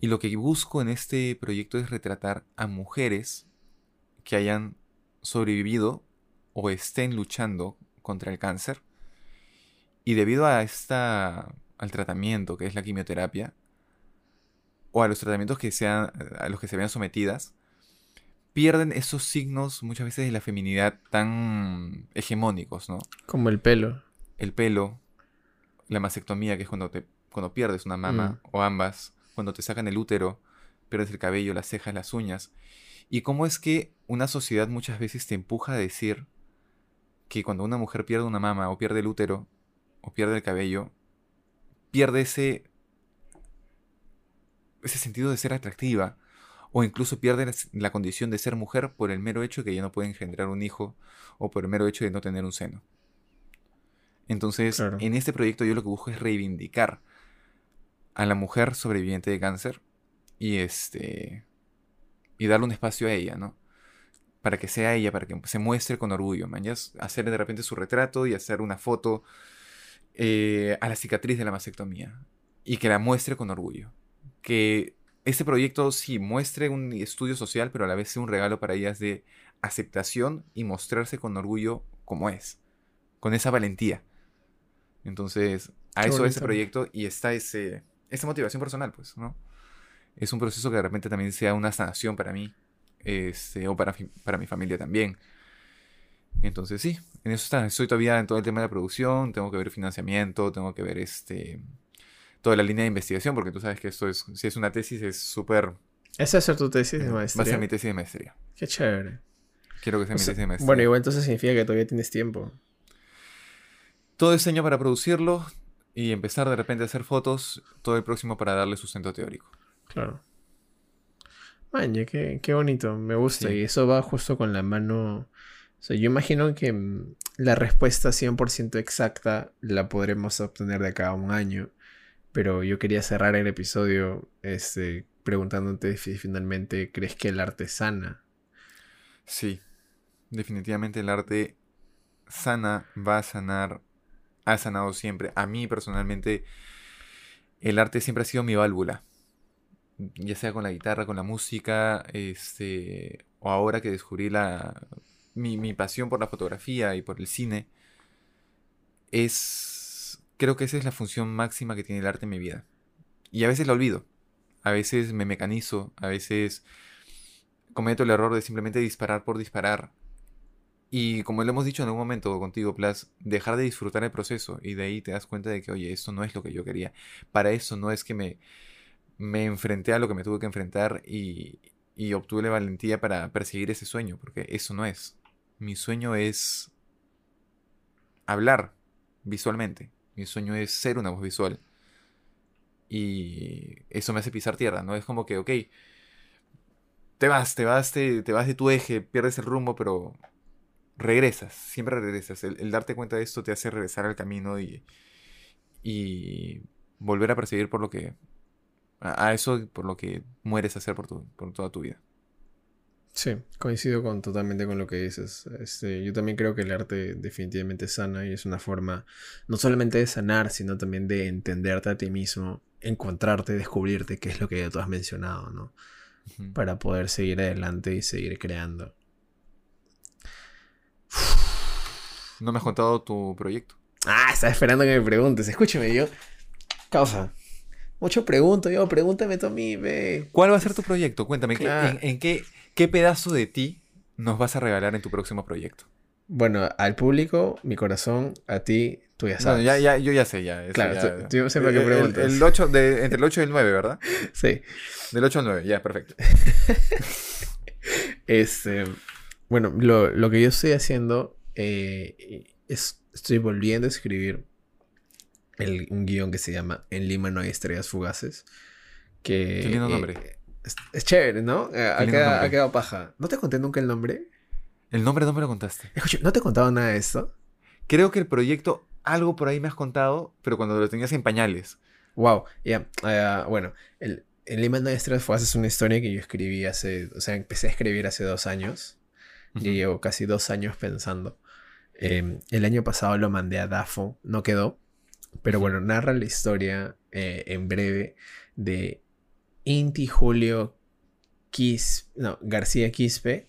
y lo que busco en este proyecto es retratar a mujeres que hayan sobrevivido o estén luchando contra el cáncer. Y debido a esta, al tratamiento que es la quimioterapia, o a los tratamientos que sean, a los que se vean sometidas, pierden esos signos muchas veces de la feminidad tan hegemónicos, ¿no? Como el pelo. El pelo, la mastectomía, que es cuando, te, cuando pierdes una mama, mm. o ambas, cuando te sacan el útero, pierdes el cabello, las cejas, las uñas. Y cómo es que una sociedad muchas veces te empuja a decir que cuando una mujer pierde una mama o pierde el útero o pierde el cabello, pierde ese, ese sentido de ser atractiva o incluso pierde la condición de ser mujer por el mero hecho de que ya no puede engendrar un hijo o por el mero hecho de no tener un seno. Entonces, en este proyecto yo lo que busco es reivindicar a la mujer sobreviviente de cáncer y este y darle un espacio a ella, ¿no? Para que sea ella, para que se muestre con orgullo, man. hacer de repente su retrato y hacer una foto eh, a la cicatriz de la mastectomía y que la muestre con orgullo. Que este proyecto sí muestre un estudio social, pero a la vez sea un regalo para ellas de aceptación y mostrarse con orgullo como es, con esa valentía. Entonces, a eso es ese proyecto y está ese, esa motivación personal, pues, ¿no? Es un proceso que de repente también sea una sanación para mí, este, o para, para mi familia también. Entonces sí, en eso está. Estoy todavía en todo el tema de la producción, tengo que ver financiamiento, tengo que ver este toda la línea de investigación, porque tú sabes que esto es, si es una tesis, es súper... ¿Esa es tu tesis de maestría? Va a ser mi tesis de maestría. Qué chévere. Quiero que sea mi tesis de maestría. Bueno, igual entonces significa que todavía tienes tiempo. Todo este año para producirlo, y empezar de repente a hacer fotos todo el próximo para darle sustento teórico. Claro. Maña, qué, qué bonito, me gusta. Y eso va justo con la mano. O sea, yo imagino que mm, la respuesta 100% exacta la podremos obtener de acá a un año. Pero yo quería cerrar el episodio este, preguntándote si finalmente crees que el arte sana. Sí, definitivamente el arte sana, va a sanar ha sanado siempre. A mí personalmente el arte siempre ha sido mi válvula. Ya sea con la guitarra, con la música, este, o ahora que descubrí la, mi, mi pasión por la fotografía y por el cine, es, creo que esa es la función máxima que tiene el arte en mi vida. Y a veces la olvido, a veces me mecanizo, a veces cometo el error de simplemente disparar por disparar y como lo hemos dicho en algún momento contigo, Plas, dejar de disfrutar el proceso y de ahí te das cuenta de que, oye, esto no es lo que yo quería. Para eso no es que me, me enfrenté a lo que me tuve que enfrentar y, y obtuve la valentía para perseguir ese sueño, porque eso no es. Mi sueño es hablar visualmente. Mi sueño es ser una voz visual. Y eso me hace pisar tierra, ¿no? Es como que, ok, te vas, te vas, te, te vas de tu eje, pierdes el rumbo, pero regresas, siempre regresas. El, darte cuenta de esto te hace regresar al camino y, y volver a perseguir por lo que, a, eso por lo que mueres a hacer por, tu, por toda tu vida. Sí, coincido con, totalmente con lo que dices. Este, yo también creo que el arte definitivamente sana y es una forma no solamente de sanar, sino también de entenderte a ti mismo, encontrarte, descubrirte, que es lo que ya tú has mencionado, ¿no? Para poder seguir adelante y seguir creando. No me has contado tu proyecto. Ah, estaba esperando que me preguntes. Escúchame, yo. Causa. Mucho pregunto yo, pregúntame tú a mí, ve. ¿Cuál va a ser tu proyecto? Cuéntame, en, qué, qué pedazo de ti nos vas a regalar en tu próximo proyecto? Bueno, al público, mi corazón, a ti, tú ya sabes. ya, ya, yo ya sé, ya. claro, tú, siempre que preguntas. El, 8 de, entre el 8 y el 9, ¿verdad? Sí. Del 8 al 9, ya, perfecto. este, bueno, lo, que yo estoy haciendo eh, es, estoy volviendo a escribir un guion que se llama En Lima no hay estrellas fugaces. Que, Qué lindo nombre. es, chévere, ¿no? Eh, ha, quedado, paja. ¿No te conté nunca el nombre? El nombre no me lo contaste. Escucha, ¿no te he contado nada de esto? Creo que el proyecto, algo por ahí me has contado, pero cuando lo tenías en pañales. Wow, ya. Eh, bueno, el, en Lima no hay estrellas fugaces es una historia que yo escribí hace. O sea, empecé a escribir hace dos años. Y llevo casi dos años pensando. Em, el año pasado lo mandé a DAFO, no quedó. Pero bueno, narra la historia eh, en breve de Inti Julio no, García Quispe,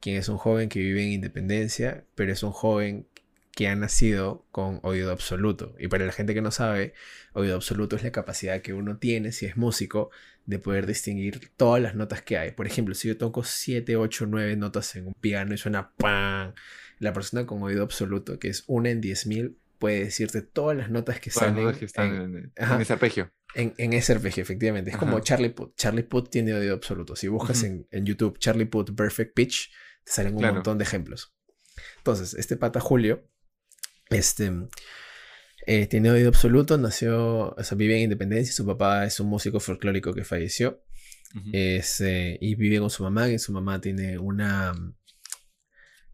quien es un joven que vive en Independencia, pero es un joven que ha nacido con oído absoluto. Y para la gente que no sabe, oído absoluto es la capacidad que uno tiene, si es músico, de poder distinguir todas las notas que hay. Por ejemplo, si yo toco 7, 8, 9 notas en un piano y suena ¡pam! La persona con oído absoluto, que es una en 10.000, puede decirte todas las notas que salen. que están en, ese arpegio. En, ese arpegio, efectivamente. Es como Charlie Puth. Charlie Puth tiene oído absoluto. Si buscas en, YouTube Charlie Puth Perfect Pitch, te salen un montón de ejemplos. Entonces, este pata Julio, este, eh, tiene oído absoluto, nació, o sea, vive en Independencia. Su papá es un músico folclórico que falleció. Eh, y vive con su mamá, y su mamá tiene una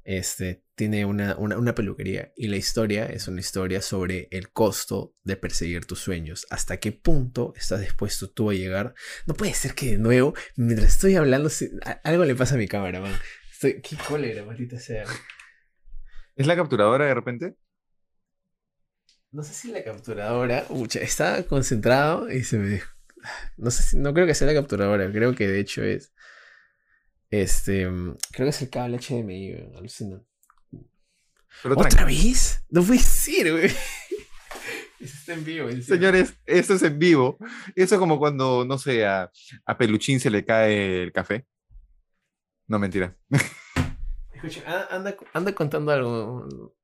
este, tiene una, peluquería y la historia es una historia sobre el costo de perseguir tus sueños. ¿Hasta qué punto estás dispuesto tú a llegar? No puede ser que de nuevo, mientras estoy hablando, algo le pasa a mi cámara, man. Estoy, qué cólera, maldita sea. ¿Es la capturadora de repente? No sé si la capturadora. Ucha, está concentrado y se me. No sé si, no creo que sea la capturadora, creo que de hecho es. Este, mm, creo que es el cable HDMI, alucinante. ¿Otra vez? No puede ser, güey. Eso está en vivo. Señores, eso es en vivo. Eso es como cuando, no sé, a, a, Peluchín se le cae el café. No, mentira. Escucha, anda, anda contando algo.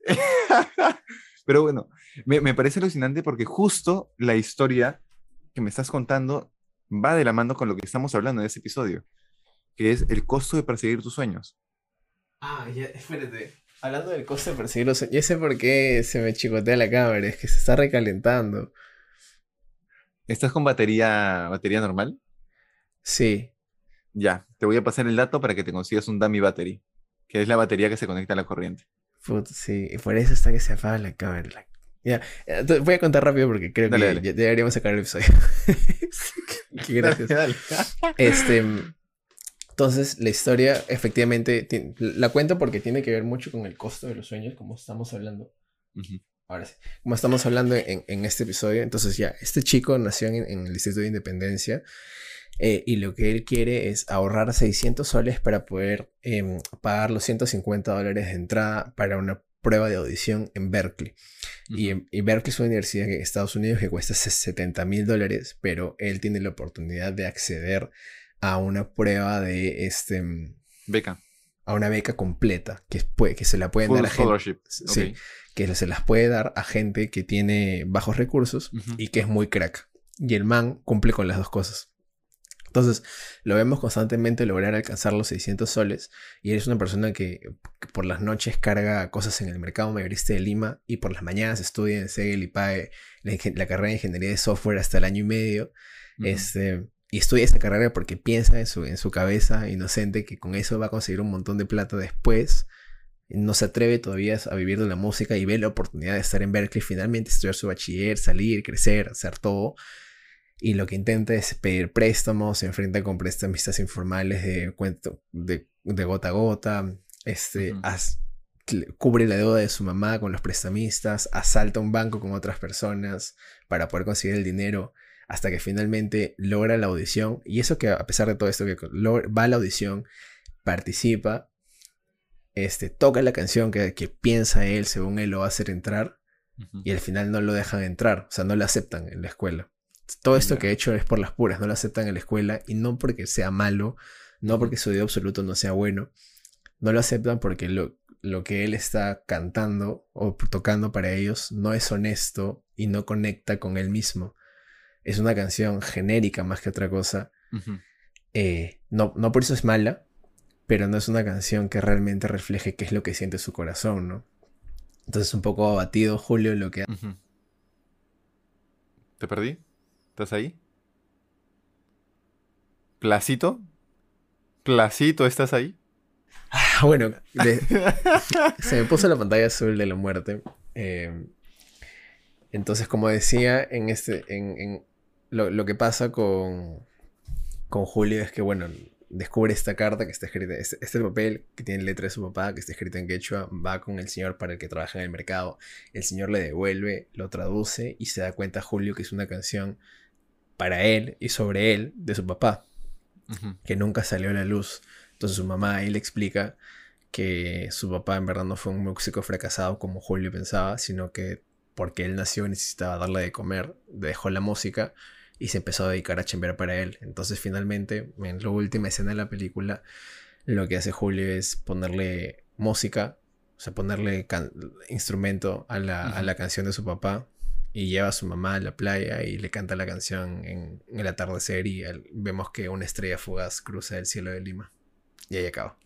Pero bueno, me, me, parece alucinante porque justo la historia que me estás contando va de la mano con lo que estamos hablando en ese episodio que es el costo de perseguir tus sueños. Ah, ya, espérate. Hablando del costo de perseguir los sueños, ya sé por qué se me chicotea la cámara, es que se está recalentando. ¿Estás con batería, batería normal? Sí. Ya, te voy a pasar el dato para que te consigas un dummy battery, que es la batería que se conecta a la corriente. sí, y por eso está que se apaga la cámara. Ya, voy a contar rápido porque creo que Ya, deberíamos sacar el episodio. Qué gracias. Este, entonces, la historia efectivamente la cuento porque tiene que ver mucho con el costo de los sueños, como estamos hablando. Ahora sí, como estamos hablando en, este episodio. Entonces, ya, este chico nació en, el Distrito de Independencia eh, y lo que él quiere es ahorrar 600 soles para poder em, pagar los 150 dólares de entrada para una prueba de audición en Berkeley. y, y, Berkeley es una universidad en Estados Unidos que cuesta 70 mil dólares, pero él tiene la oportunidad de acceder a una prueba de este... Mm, beca. A una beca completa, que, que se la pueden dar a gente... Sí, que se las puede dar a gente que tiene bajos recursos y que es muy crack. Y el man cumple con las dos cosas. Entonces, lo vemos constantemente lograr alcanzar los 600 soles y eres una persona que, por las noches carga cosas en el mercado mayorista de Lima y por las mañanas estudia en Segel y pague la, carrera de ingeniería de software hasta el año y medio. Este, y estudia esa carrera porque piensa en su, en su cabeza inocente que con eso va a conseguir un montón de plata después. No se atreve todavía a vivir de la música y ve la oportunidad de estar en Berkeley, finalmente estudiar su bachiller, salir, crecer, hacer todo. Y lo que intenta es pedir préstamos, se enfrenta con prestamistas informales de, de, de gota a gota, este, cubre la deuda de su mamá con los prestamistas, asalta un banco con otras personas para poder conseguir el dinero hasta que finalmente logra la audición. Y eso que a pesar de todo esto, que va a la audición, participa, este, toca la canción que, que piensa él, según él lo va a hacer entrar, y al final no lo dejan entrar, o sea, no lo aceptan en la escuela. todo esto que he hecho es por las puras, no lo aceptan en la escuela y no porque sea malo, no porque su oído absoluto no sea bueno, no lo aceptan porque lo, lo que él está cantando o tocando para ellos no es honesto y no conecta con él mismo. Es una canción genérica más que otra cosa. Eh, no, no por eso es mala, pero no es una canción que realmente refleje qué es lo que siente su corazón, ¿no? Entonces un poco abatido Julio lo que... ¿Te perdí? ¿Estás ahí? ¿Placito? ¿Placito estás ahí? Ah, bueno, se me puso la pantalla azul de la muerte. Eh, entonces, como decía, en este, en, lo, que pasa con, con Julio es que, bueno, descubre esta carta que está escrita, este, este papel que tiene letra de su papá, que está escrito en quechua, va con el señor para el que trabaja en el mercado, el señor le devuelve, lo traduce y se da cuenta Julio que es una canción para él y sobre él de su papá, que nunca salió a la luz. Entonces su mamá ahí le explica que su papá en verdad no fue un músico fracasado como Julio pensaba, sino que porque él nació y necesitaba darle de comer, dejó la música y se empezó a dedicar a chambear para él. Entonces finalmente, en la última escena de la película, lo que hace Julio es ponerle música, o sea, ponerle instrumento a la, canción de su papá y lleva a su mamá a la playa y le canta la canción en, el atardecer y vemos que una estrella fugaz cruza el cielo de Lima. Y ahí acaba.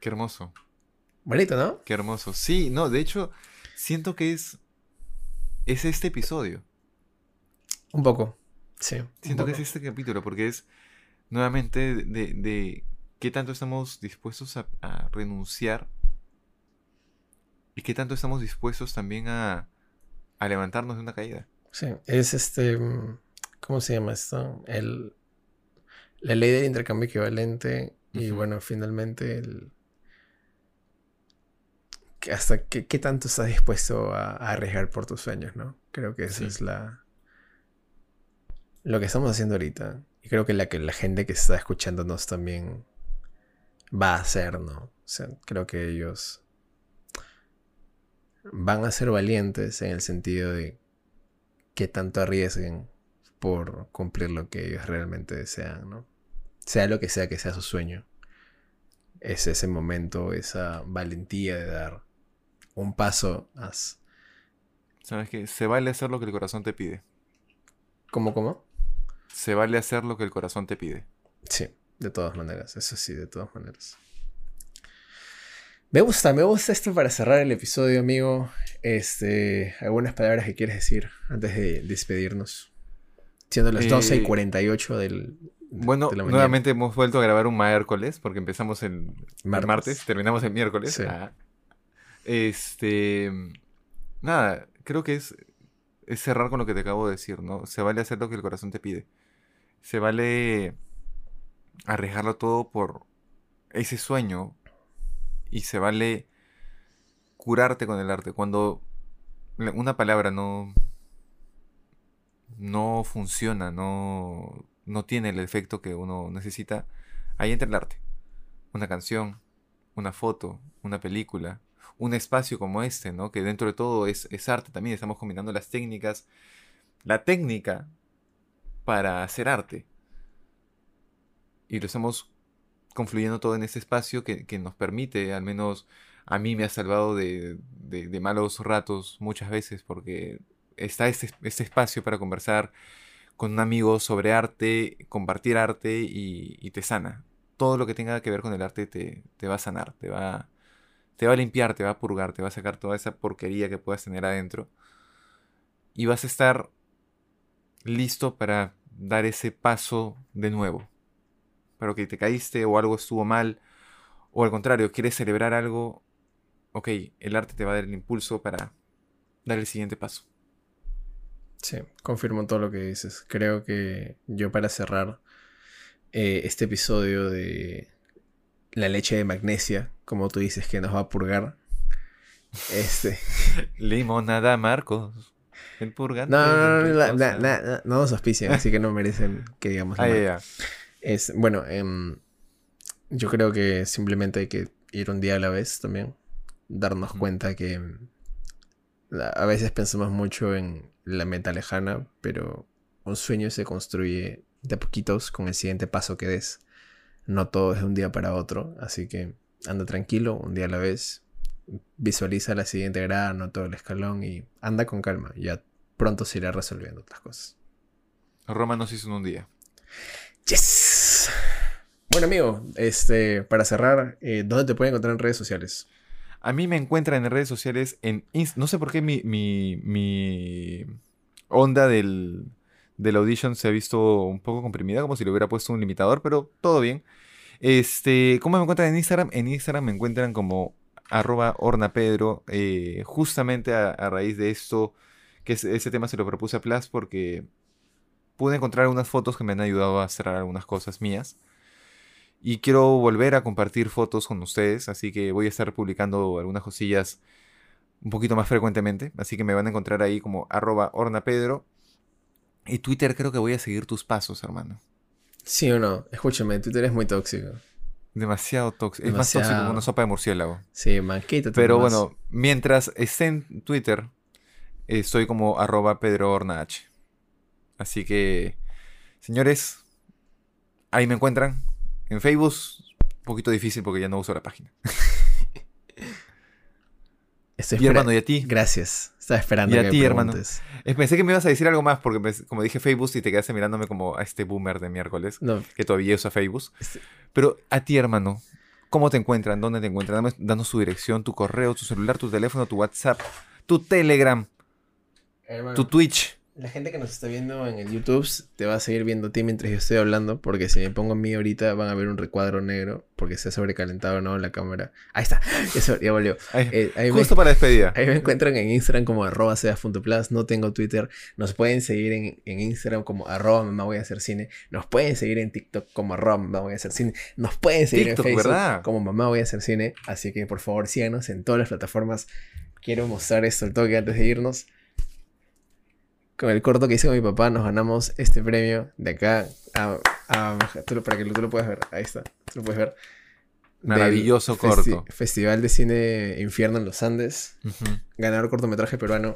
Qué hermoso. Bonito, ¿no? Qué hermoso. Sí, no, de hecho, siento que es. Es este episodio. Un poco. Siento que es este capítulo, porque es nuevamente de, qué tanto estamos dispuestos a, renunciar y qué tanto estamos dispuestos también a, levantarnos de una caída. Sí, es este, ¿cómo se llama esto? El, la ley del intercambio equivalente y bueno, finalmente el... Hasta qué, qué tanto estás dispuesto a, arriesgar por tus sueños, ¿no? Creo que esa es la, lo que estamos haciendo ahorita, y creo que la que la gente que está escuchándonos también va a hacer, ¿no? O sea, creo que ellos van a ser valientes en el sentido de que tanto arriesguen por cumplir lo que ellos realmente desean, ¿no? Sea lo que sea que sea su sueño. Es ese momento, esa valentía de dar un paso más. Sabes que se vale hacer lo que el corazón te pide. ¿Cómo, cómo? Se vale hacer lo que el corazón te pide. Sí, de todas maneras, eso sí, de todas maneras. Me gusta, me gusta esto para cerrar el episodio, amigo. Este, algunas palabras que quieres decir antes de despedirnos. Siendo las 12 y 48 eh, del. Bueno, nuevamente hemos vuelto a grabar un miércoles, porque empezamos el martes, terminamos el miércoles. Ah. este. Nada, creo que es es cerrar con lo que te acabo de decir, ¿no? Se vale hacer lo que el corazón te pide. Se vale arriesgarlo todo por ese sueño. Y se vale curarte con el arte. Cuando una palabra no, no funciona, no, no tiene el efecto que uno necesita, ahí entra el arte. Una canción, una foto, una película, un espacio como este, ¿no? Que dentro de todo es, arte también, estamos combinando las técnicas, la técnica para hacer arte. Y lo estamos confluyendo todo en este espacio que, nos permite, al menos a mí me ha salvado de, malos ratos muchas veces, porque está este, este, espacio para conversar con un amigo sobre arte, compartir arte y, te sana. Todo lo que tenga que ver con el arte te, te va a sanar, te va, te va a limpiar, te va a purgar, te va a sacar toda esa porquería que puedas tener adentro. Y vas a estar listo para dar ese paso de nuevo. Pero que te caíste o algo estuvo mal, o al contrario, quieres celebrar algo, ok, el arte te va a dar el impulso para dar el siguiente paso. Sí, confirmo todo lo que dices. Creo que yo para cerrar eh, este episodio de la leche de magnesia, como tú dices, que nos va a purgar. Este. Limonada Marcos. El purgante. No, no, no, no, no, nos auspician, así que no merecen que digamos. Ah, Es, bueno, em, yo creo que simplemente hay que ir un día a la vez también. Darnos cuenta que em, a veces pensamos mucho en la meta lejana, pero un sueño se construye de poquitos con el siguiente paso que des. No todo es de un día para otro, así que anda tranquilo, un día a la vez. Visualiza la siguiente grada, no todo el escalón y anda con calma. Ya pronto se irá resolviendo otras cosas. Roma nos hizo en un día. Yes. Bueno, amigo, este, para cerrar, eh, ¿dónde te pueden encontrar en redes sociales? A mí me encuentran en redes sociales en No sé por qué mi, mi, onda del, del audition se ha visto un poco comprimida, como si le hubiera puesto un limitador, pero todo bien. Este, ¿Cómo me encuentran en Instagram? En Instagram me encuentran como arroba ornapedro. Eh, justamente a, raíz de esto, que ese tema se lo propuse a Plus porque pude encontrar algunas fotos que me han ayudado a cerrar algunas cosas mías. Y quiero volver a compartir fotos con ustedes, así que voy a estar publicando algunas cosillas un poquito más frecuentemente. Así que me van a encontrar ahí como arroba ornapedro. Y Twitter creo que voy a seguir tus pasos, hermano. Sí o no, escúchame, Twitter es muy tóxico. Demasiado tóxico. Es más tóxico que una sopa de murciélago. Sí, manquito. Pero bueno, mientras esté en Twitter, estoy como arroba Pedro Así que, señores, ahí me encuentran. En Facebook, un poquito difícil porque ya no uso la página. y hermano, ¿y a ti? Gracias. Estaba esperando. Y a ti, hermano. Pensé que me ibas a decir algo más porque, como dije Facebook, y te quedaste mirándome como a este boomer de miércoles, que todavía usa Facebook. Este Pero a ti, hermano, ¿cómo te encuentran? ¿Dónde te encuentran? Danos su dirección, tu correo, tu celular, tu teléfono, tu WhatsApp, tu Telegram, tu Twitch. La gente que nos está viendo en el YouTube te va a seguir viendo a ti mientras yo estoy hablando, porque si me pongo en mí ahorita van a ver un recuadro negro, porque se ha sobrecalentado no la cámara. Ahí está, ya volvió. Eh, justo para despedida. Ahí me encuentran en Instagram como arroba seas.plus, no tengo Twitter. Nos pueden seguir en, Instagram como arroba mamá voy a hacer cine. Nos pueden seguir en TikTok como arroba mamá voy a hacer cine. Nos pueden seguir en Facebook como mamá voy a hacer cine. Así que por favor síganos en todas las plataformas. Quiero mostrar esto el toque antes de irnos con el corto que hice con mi papá, nos ganamos este premio de acá a, para que tú lo puedas ver. Ahí está, tú lo puedes ver. Maravilloso corto. Festival de Cine Infierno en los Andes. Ganador cortometraje peruano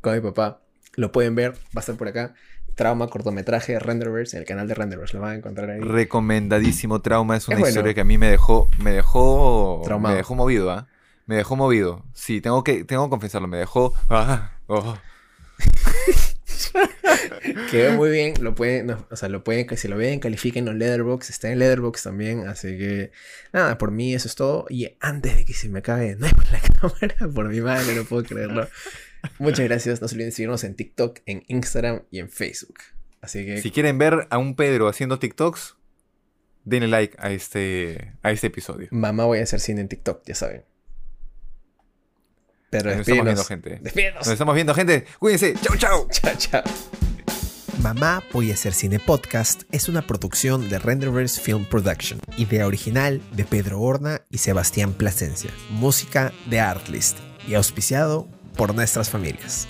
con mi papá. Lo pueden ver, va a estar por acá. Trauma, cortometraje, Renderverse, en el canal de Renderverse, lo van a encontrar ahí. Recomendadísimo Trauma, es una historia que a mí me dejó, me dejó, me dejó movido, ¿ah? Me dejó movido. Sí, tengo que, tengo que confesarlo, me dejó, ah, oh. Quedó muy bien, lo pueden, o sea, lo pueden, que si lo ven, califiquen en Leatherbox, está en Leatherbox también, así que nada, por mí eso es todo. Y antes de que se me acabe no la cámara, por mi madre, no puedo creerlo. Muchas gracias, no se olviden seguirnos en TikTok, en Instagram y en Facebook. Así que... Si quieren ver a un Pedro haciendo TikToks, denle like a este, a este episodio. Mamá voy a hacer cine en TikTok, ya saben. Pero Nos estamos viendo, gente. Nos estamos viendo, gente. Cuídense. Chau, chau. Chao, chao. Mamá Voy a hacer cine podcast es una producción de Renderverse Film Production. Idea original de Pedro Horna y Sebastián Plasencia. Música de Artlist y auspiciado por nuestras familias.